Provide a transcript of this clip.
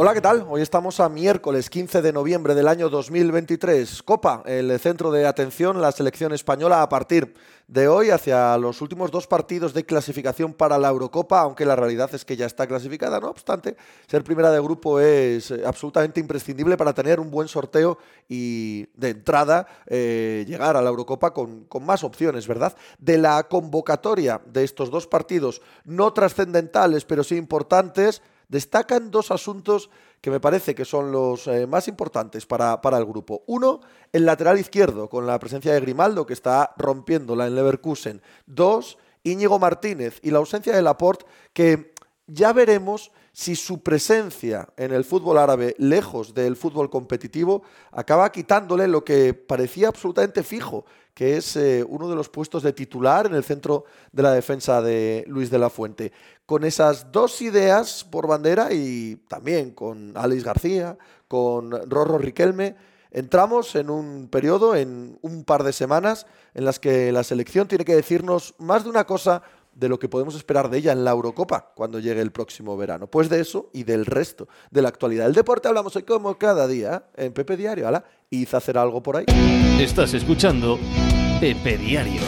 Hola, ¿qué tal? Hoy estamos a miércoles 15 de noviembre del año 2023. Copa, el centro de atención, la selección española a partir de hoy hacia los últimos dos partidos de clasificación para la Eurocopa, aunque la realidad es que ya está clasificada. No obstante, ser primera de grupo es eh, absolutamente imprescindible para tener un buen sorteo y de entrada eh, llegar a la Eurocopa con, con más opciones, ¿verdad? De la convocatoria de estos dos partidos, no trascendentales, pero sí importantes, destacan dos asuntos que me parece que son los eh, más importantes para, para, el grupo. Uno, el lateral izquierdo, con la presencia de Grimaldo, que está rompiéndola en Leverkusen. Dos, Íñigo Martínez y la ausencia de Laporte, que ya veremos si su presencia en el fútbol árabe, lejos del fútbol competitivo, acaba quitándole lo que parecía absolutamente fijo, que es eh, uno de los puestos de titular en el centro de la defensa de Luis de la Fuente. Con esas dos ideas por bandera y también con Alex García, con Rorro Riquelme, entramos en un periodo, en un par de semanas, en las que la selección tiene que decirnos más de una cosa de lo que podemos esperar de ella en la Eurocopa cuando llegue el próximo verano. Pues de eso y del resto de la actualidad del deporte hablamos hoy como cada día en Pepe Diario. ¿ala? ¿Hizo hacer algo por ahí? Estás escuchando Pepe Diario.